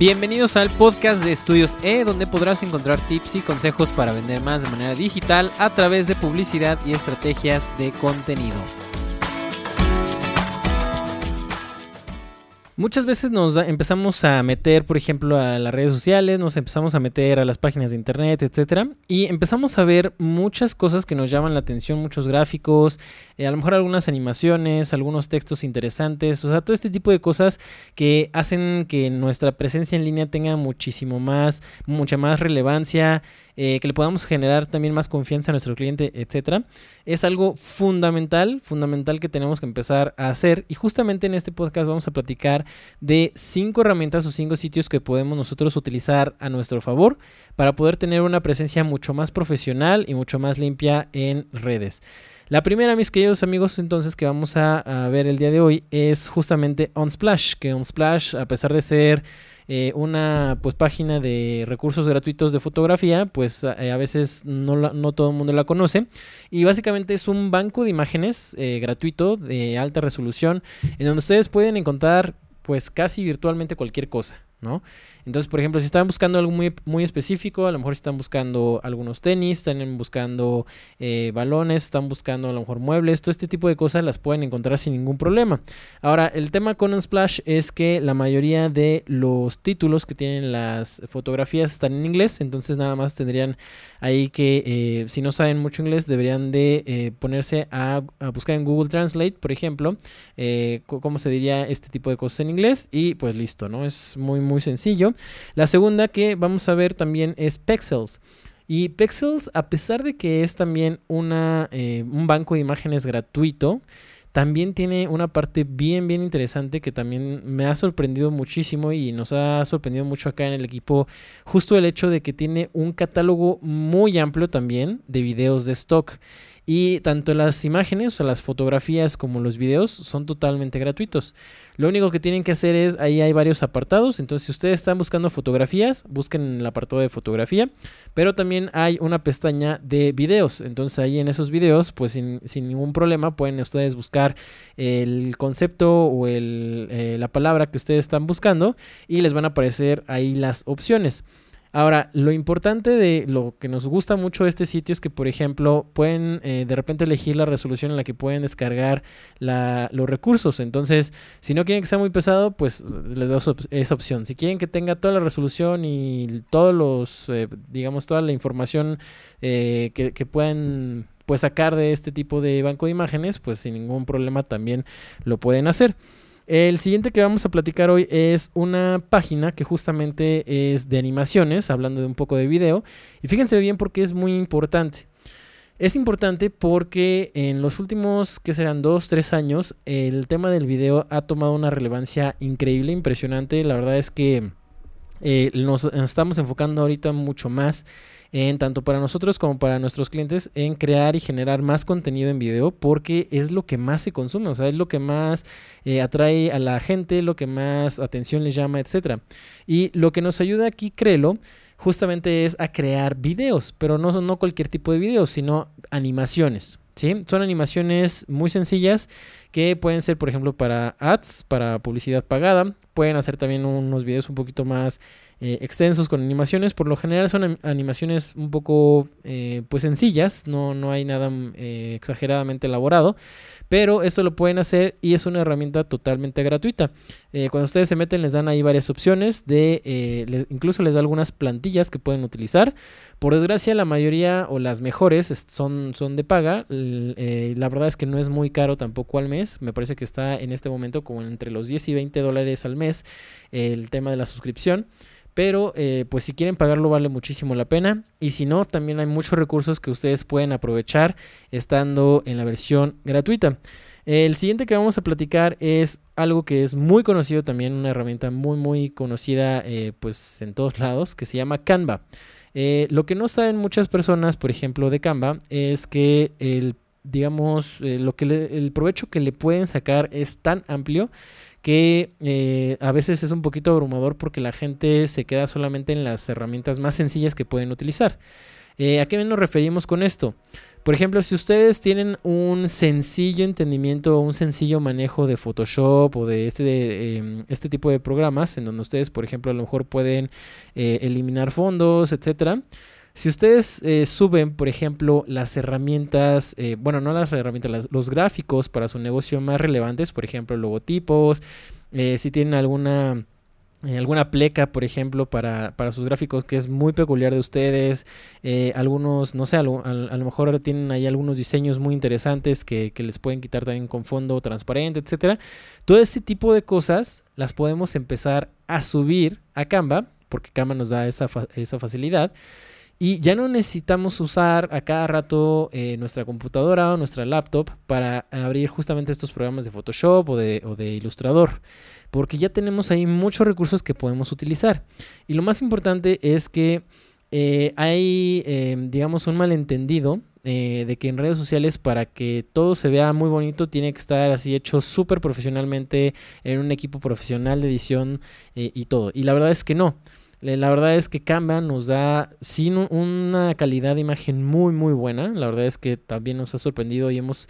Bienvenidos al podcast de Estudios E, donde podrás encontrar tips y consejos para vender más de manera digital a través de publicidad y estrategias de contenido. Muchas veces nos empezamos a meter, por ejemplo, a las redes sociales, nos empezamos a meter a las páginas de internet, etcétera, y empezamos a ver muchas cosas que nos llaman la atención, muchos gráficos, eh, a lo mejor algunas animaciones, algunos textos interesantes, o sea, todo este tipo de cosas que hacen que nuestra presencia en línea tenga muchísimo más, mucha más relevancia, eh, que le podamos generar también más confianza a nuestro cliente, etcétera, es algo fundamental, fundamental que tenemos que empezar a hacer. Y justamente en este podcast vamos a platicar de cinco herramientas o cinco sitios que podemos nosotros utilizar a nuestro favor para poder tener una presencia mucho más profesional y mucho más limpia en redes. La primera, mis queridos amigos, entonces que vamos a, ver el día de hoy es justamente OnSplash, que OnSplash, a pesar de ser eh, una pues, página de recursos gratuitos de fotografía, pues eh, a veces no, no, todo el mundo la conoce. Y básicamente es un banco de imágenes eh, gratuito de alta resolución en donde ustedes pueden encontrar pues casi virtualmente cualquier cosa, ¿no? Entonces, por ejemplo, si están buscando algo muy, muy específico, a lo mejor están buscando algunos tenis, están buscando eh, balones, están buscando a lo mejor muebles, todo este tipo de cosas las pueden encontrar sin ningún problema. Ahora, el tema con Unsplash es que la mayoría de los títulos que tienen las fotografías están en inglés, entonces nada más tendrían ahí que, eh, si no saben mucho inglés, deberían de eh, ponerse a, buscar en Google Translate, por ejemplo, cómo se diría este tipo de cosas en inglés y pues listo, ¿no? Es muy, muy sencillo. La segunda que vamos a ver también es Pexels. Y Pexels, a pesar de que es también una, eh, un banco de imágenes gratuito, también tiene una parte bien, bien interesante que también me ha sorprendido muchísimo y nos ha sorprendido mucho acá en el equipo. Justo el hecho de que tiene un catálogo muy amplio también de videos de stock. Y tanto las imágenes, o sea, las fotografías como los videos son totalmente gratuitos. Lo único que tienen que hacer es, ahí hay varios apartados, entonces si ustedes están buscando fotografías, busquen en el apartado de fotografía, pero también hay una pestaña de videos, entonces ahí en esos videos, pues sin, ningún problema pueden ustedes buscar el concepto o eh, la palabra que ustedes están buscando y les van a aparecer ahí las opciones. Ahora, lo importante de lo que nos gusta mucho de este sitio es que, por ejemplo, pueden eh, de repente elegir la resolución en la que pueden descargar los recursos. Entonces, si no quieren que sea muy pesado, pues les da esa opción. Si quieren que tenga toda la resolución y todos los, eh, digamos, toda la información eh, que, que puedan pues sacar de este tipo de banco de imágenes, pues sin ningún problema también lo pueden hacer. El siguiente que vamos a platicar hoy es una página que justamente es de animaciones, hablando de un poco de video. Y fíjense bien porque es muy importante. Es importante porque en los últimos, que serán dos, tres años, el tema del video ha tomado una relevancia increíble, impresionante. La verdad es que eh, nos, estamos enfocando ahorita mucho más en tanto para nosotros como para nuestros clientes en crear y generar más contenido en video porque es lo que más se consume, o sea, es lo que más eh, atrae a la gente, lo que más atención les llama, etcétera. Y lo que nos ayuda aquí, créelo, justamente es a crear videos, pero no, no cualquier tipo de videos, sino animaciones. ¿sí? Son animaciones muy sencillas que pueden ser, por ejemplo, para ads, para publicidad pagada. Pueden hacer también unos videos un poquito más eh, extensos con animaciones. Por lo general son animaciones un poco eh, pues sencillas, no, no hay nada eh, exageradamente elaborado. Pero esto lo pueden hacer y es una herramienta totalmente gratuita. cuando ustedes se meten les dan ahí varias opciones de, incluso les da algunas plantillas que pueden utilizar. Por desgracia la mayoría o las mejores son, son de paga. la verdad es que no es muy caro tampoco al mes. Me parece que está en este momento como entre los 10 y 20 dólares al mes el tema de la suscripción. Pero eh, pues si quieren pagarlo vale muchísimo la pena. Y si no, también hay muchos recursos que ustedes pueden aprovechar estando en la versión gratuita. El siguiente que vamos a platicar es algo que es muy conocido también, una herramienta muy muy conocida eh, pues en todos lados, que se llama Canva. Eh, lo que no saben muchas personas, por ejemplo, de Canva, es que el digamos, lo que el provecho que le pueden sacar es tan amplio que eh, a veces es un poquito abrumador porque la gente se queda solamente en las herramientas más sencillas que pueden utilizar. Eh, ¿A qué nos referimos con esto? Por ejemplo, si ustedes tienen un sencillo entendimiento un sencillo manejo de Photoshop o de este, em, este tipo de programas, en donde ustedes, por ejemplo, a lo mejor pueden eh, eliminar fondos, etcétera. Si ustedes eh, suben, por ejemplo, las herramientas, eh, bueno, no las herramientas, los gráficos para su negocio más relevantes, por ejemplo, logotipos, si tienen alguna eh, alguna pleca, por ejemplo, para, sus gráficos que es muy peculiar de ustedes. Eh, algunos, no sé, a lo, mejor tienen ahí algunos diseños muy interesantes que, les pueden quitar también con fondo transparente, etcétera. Todo ese tipo de cosas las podemos empezar a subir a Canva, porque Canva nos da esa, esa facilidad. Y ya no necesitamos usar a cada rato eh, nuestra computadora o nuestra laptop para abrir justamente estos programas de Photoshop o de, o de Illustrator porque ya tenemos ahí muchos recursos que podemos utilizar. Y lo más importante es que eh, hay, em, digamos, un malentendido eh, de que en redes sociales para que todo se vea muy bonito tiene que estar así hecho súper profesionalmente en un equipo profesional de edición eh, y todo. Y la verdad es que no. La verdad es que Canva nos da sin una calidad de imagen muy muy buena. La verdad es que también nos ha sorprendido y hemos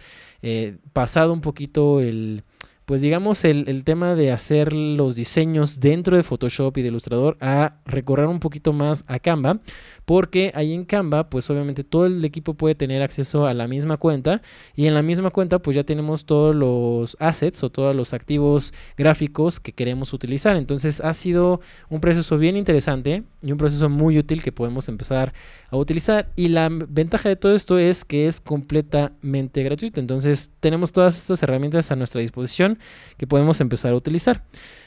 pasado un poquito el, pues digamos el, tema de hacer los diseños dentro de Photoshop y de Illustrator a recorrer un poquito más a Canva, porque ahí en Canva pues obviamente todo el equipo puede tener acceso a la misma cuenta y en la misma cuenta pues ya tenemos todos los assets o todos los activos gráficos que queremos utilizar. Entonces ha sido un proceso bien interesante y un proceso muy útil que podemos empezar a utilizar y la ventaja de todo esto es que es completamente gratuito. Entonces tenemos todas estas herramientas a nuestra disposición que podemos empezar a utilizar.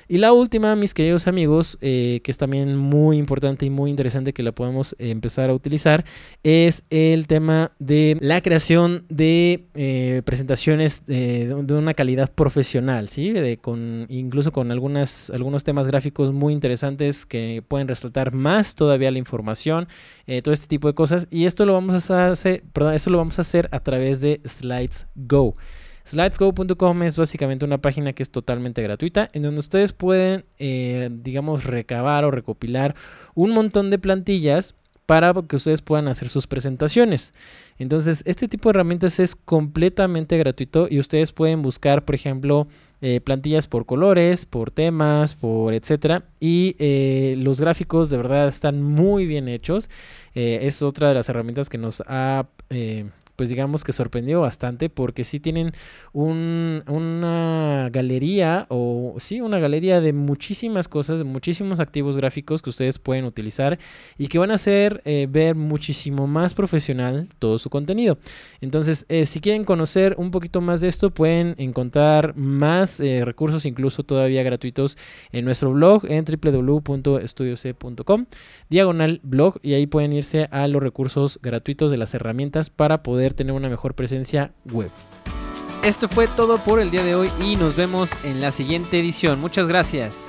Y la última, mis queridos amigos, eh, que es también muy importante y muy interesante que la podemos empezar a utilizar, es el tema de la creación de eh, presentaciones de, una calidad profesional, ¿sí? con, incluso con algunas, algunos temas gráficos muy interesantes que pueden resaltar más todavía la información, eh, todo este tipo de cosas. Y esto lo vamos a hacer, perdón, esto lo vamos a hacer a través de Slides Go. Slidesgo.com es básicamente una página que es totalmente gratuita, en donde ustedes pueden, eh, digamos, recabar o recopilar un montón de plantillas para que ustedes puedan hacer sus presentaciones. Entonces, este tipo de herramientas es completamente gratuito y ustedes pueden buscar, por ejemplo, eh, plantillas por colores, por temas, por etcétera. Y eh, los gráficos de verdad están muy bien hechos. es otra de las herramientas que nos ha pues digamos que sorprendió bastante porque sí tienen una galería o sí, una galería de muchísimas cosas, de muchísimos activos gráficos que ustedes pueden utilizar y que van a hacer eh, ver muchísimo más profesional todo su contenido. Entonces, eh, si quieren conocer un poquito más de esto, pueden encontrar más eh, recursos, incluso todavía gratuitos, en nuestro blog en www.estudioc.com, diagonal blog, y ahí pueden irse a los recursos gratuitos de las herramientas para tener una mejor presencia web. Esto fue todo por el día de hoy y nos vemos en la siguiente edición. Muchas gracias.